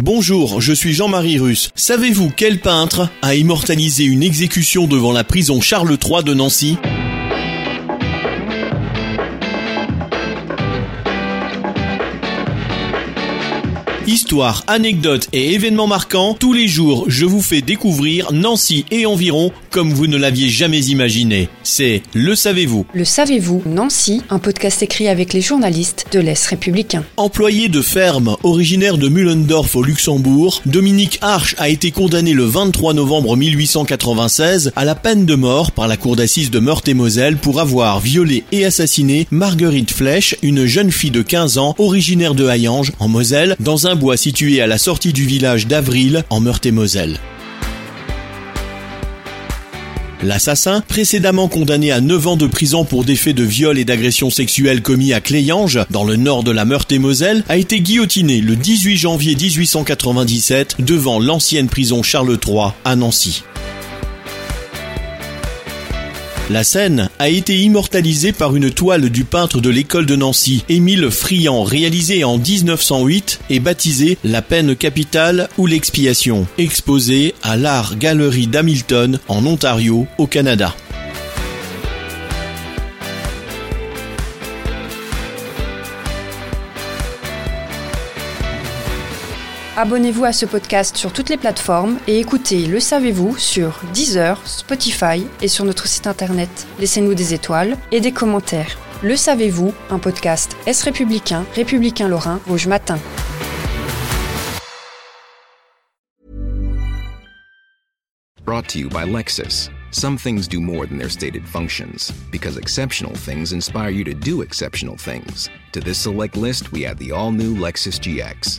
Bonjour, je suis Jean-Marie Russe. Savez-vous quel peintre a immortalisé une exécution devant la prison Charles III de Nancy? Histoire, anecdotes et événements marquants, tous les jours je vous fais découvrir Nancy et environ comme vous ne l'aviez jamais imaginé. C'est Le Savez-vous Le savez-vous, Nancy, un podcast écrit avec les journalistes de l'Est républicain. Employé de ferme originaire de Mullendorf au Luxembourg, Dominique Arch a été condamné le 23 novembre 1896 à la peine de mort par la cour d'assises de Meurthe-et-Moselle pour avoir violé et assassiné Marguerite Flèche, une jeune fille de 15 ans originaire de Hayange en Moselle, dans un situé à la sortie du village d'Avril en Meurthe-et-Moselle. L'assassin, précédemment condamné à 9 ans de prison pour des faits de viol et d'agression sexuelle commis à Cléange, dans le nord de la Meurthe-et-Moselle, a été guillotiné le 18 janvier 1897 devant l'ancienne prison Charles III à Nancy. La scène a été immortalisée par une toile du peintre de l'école de Nancy, Émile Friand, réalisée en 1908 et baptisée La peine capitale ou l'expiation, exposée à l'Art Gallery d'Hamilton en Ontario, au Canada. Abonnez-vous à ce podcast sur toutes les plateformes et écoutez Le Savez-vous sur Deezer, Spotify et sur notre site internet. Laissez-nous des étoiles et des commentaires. Le Savez-vous, un podcast Est républicain, républicain lorrain, Rouge Matin. Brought to you by Lexus. Some things do more than their stated functions, because exceptional things inspire you to do exceptional things. To this select list, we add the all new Lexus GX.